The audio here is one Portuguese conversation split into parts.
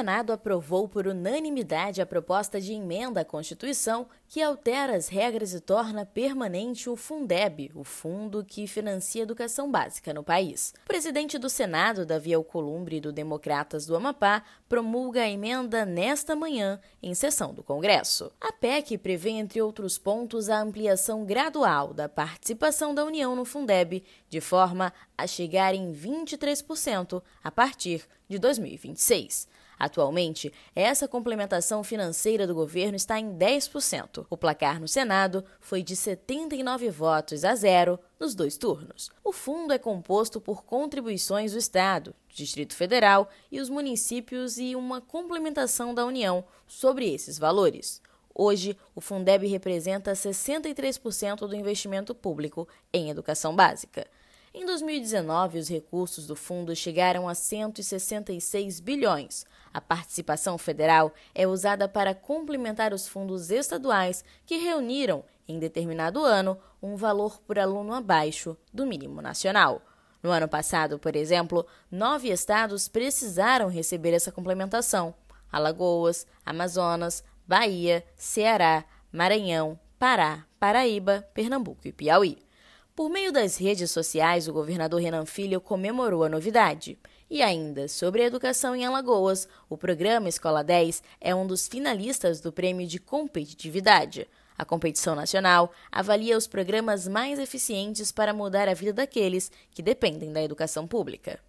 Senado aprovou por unanimidade a proposta de emenda à Constituição que altera as regras e torna permanente o Fundeb, o fundo que financia a educação básica no país. O presidente do Senado, Davi Alcolumbre, do Democratas do Amapá, promulga a emenda nesta manhã em sessão do Congresso. A PEC prevê, entre outros pontos, a ampliação gradual da participação da União no Fundeb, de forma a chegar em 23% a partir de 2026. Atualmente, essa complementação financeira do governo está em 10%. O placar no Senado foi de 79 votos a zero nos dois turnos. O fundo é composto por contribuições do Estado, Distrito Federal e os municípios e uma complementação da União sobre esses valores. Hoje, o Fundeb representa 63% do investimento público em educação básica. Em 2019, os recursos do fundo chegaram a 166 bilhões. A participação federal é usada para complementar os fundos estaduais que reuniram, em determinado ano, um valor por aluno abaixo do mínimo nacional. No ano passado, por exemplo, nove estados precisaram receber essa complementação: Alagoas, Amazonas, Bahia, Ceará, Maranhão, Pará, Paraíba, Pernambuco e Piauí. Por meio das redes sociais, o governador Renan Filho comemorou a novidade. E ainda, sobre a educação em Alagoas, o programa Escola 10 é um dos finalistas do Prêmio de Competitividade. A competição nacional avalia os programas mais eficientes para mudar a vida daqueles que dependem da educação pública.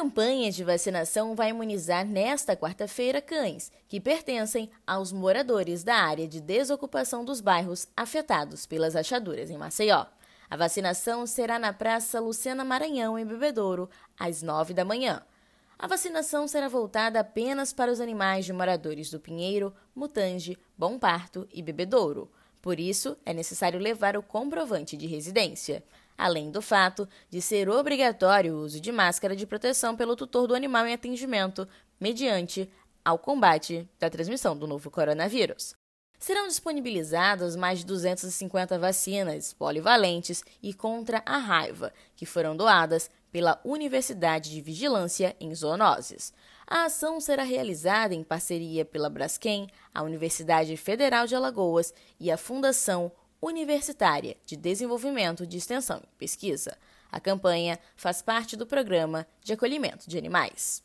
Campanha de vacinação vai imunizar nesta quarta-feira cães que pertencem aos moradores da área de desocupação dos bairros afetados pelas achaduras em Maceió. A vacinação será na Praça Lucena Maranhão, em Bebedouro, às nove da manhã. A vacinação será voltada apenas para os animais de moradores do Pinheiro, Mutange, Bom Parto e Bebedouro. Por isso, é necessário levar o comprovante de residência além do fato de ser obrigatório o uso de máscara de proteção pelo tutor do animal em atendimento, mediante ao combate da transmissão do novo coronavírus. Serão disponibilizadas mais de 250 vacinas polivalentes e contra a raiva, que foram doadas pela Universidade de Vigilância em Zoonoses. A ação será realizada em parceria pela Braskem, a Universidade Federal de Alagoas e a Fundação Universitária de Desenvolvimento de Extensão e Pesquisa. A campanha faz parte do Programa de Acolhimento de Animais.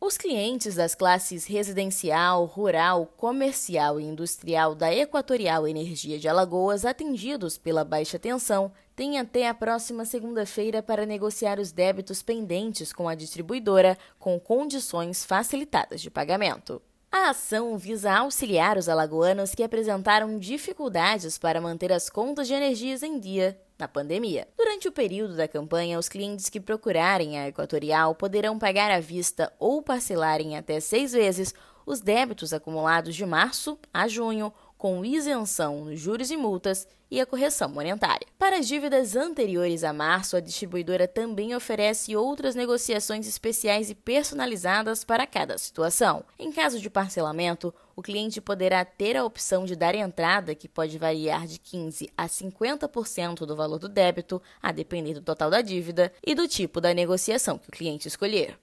Os clientes das classes residencial, rural, comercial e industrial da Equatorial Energia de Alagoas atendidos pela baixa tensão têm até a próxima segunda-feira para negociar os débitos pendentes com a distribuidora com condições facilitadas de pagamento. A ação visa auxiliar os alagoanos que apresentaram dificuldades para manter as contas de energias em dia na pandemia. Durante o período da campanha, os clientes que procurarem a Equatorial poderão pagar à vista ou parcelar em até seis vezes os débitos acumulados de março a junho com isenção nos juros e multas e a correção monetária. Para as dívidas anteriores a março, a distribuidora também oferece outras negociações especiais e personalizadas para cada situação. Em caso de parcelamento, o cliente poderá ter a opção de dar entrada, que pode variar de 15% a 50% do valor do débito, a depender do total da dívida e do tipo da negociação que o cliente escolher.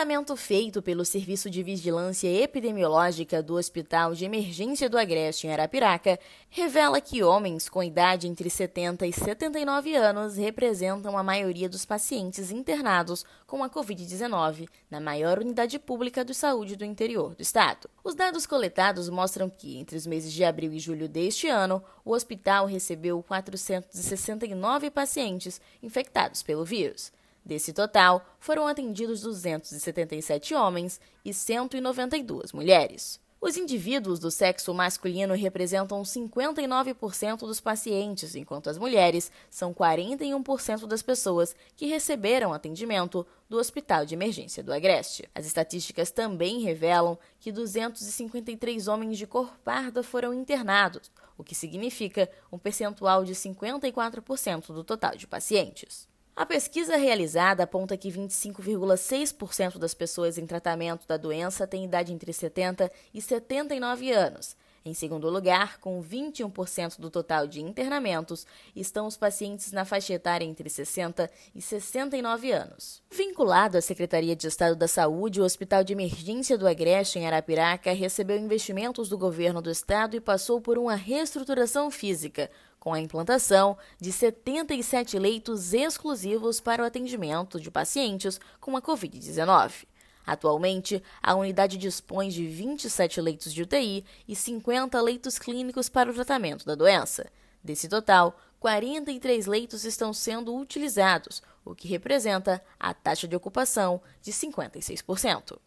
Levantamento feito pelo Serviço de Vigilância Epidemiológica do Hospital de Emergência do Agreste em Arapiraca revela que homens com idade entre 70 e 79 anos representam a maioria dos pacientes internados com a Covid-19 na maior unidade pública de saúde do interior do estado. Os dados coletados mostram que, entre os meses de abril e julho deste ano, o hospital recebeu 469 pacientes infectados pelo vírus. Desse total, foram atendidos 277 homens e 192 mulheres. Os indivíduos do sexo masculino representam 59% dos pacientes, enquanto as mulheres são 41% das pessoas que receberam atendimento do Hospital de Emergência do Agreste. As estatísticas também revelam que 253 homens de cor parda foram internados, o que significa um percentual de 54% do total de pacientes. A pesquisa realizada aponta que 25,6% das pessoas em tratamento da doença têm idade entre 70 e 79 anos. Em segundo lugar, com 21% do total de internamentos, estão os pacientes na faixa etária entre 60 e 69 anos. Vinculado à Secretaria de Estado da Saúde, o Hospital de Emergência do Agreste, em Arapiraca, recebeu investimentos do governo do estado e passou por uma reestruturação física, com a implantação de 77 leitos exclusivos para o atendimento de pacientes com a Covid-19. Atualmente, a unidade dispõe de 27 leitos de UTI e 50 leitos clínicos para o tratamento da doença. Desse total, 43 leitos estão sendo utilizados, o que representa a taxa de ocupação de 56%.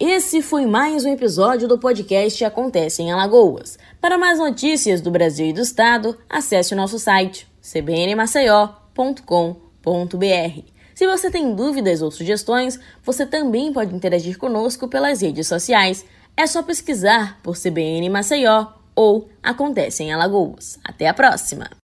Esse foi mais um episódio do podcast Acontece em Alagoas. Para mais notícias do Brasil e do Estado, acesse o nosso site cbnmaceió.com.br. Se você tem dúvidas ou sugestões, você também pode interagir conosco pelas redes sociais. É só pesquisar por CBN Maceió ou Acontece em Alagoas. Até a próxima!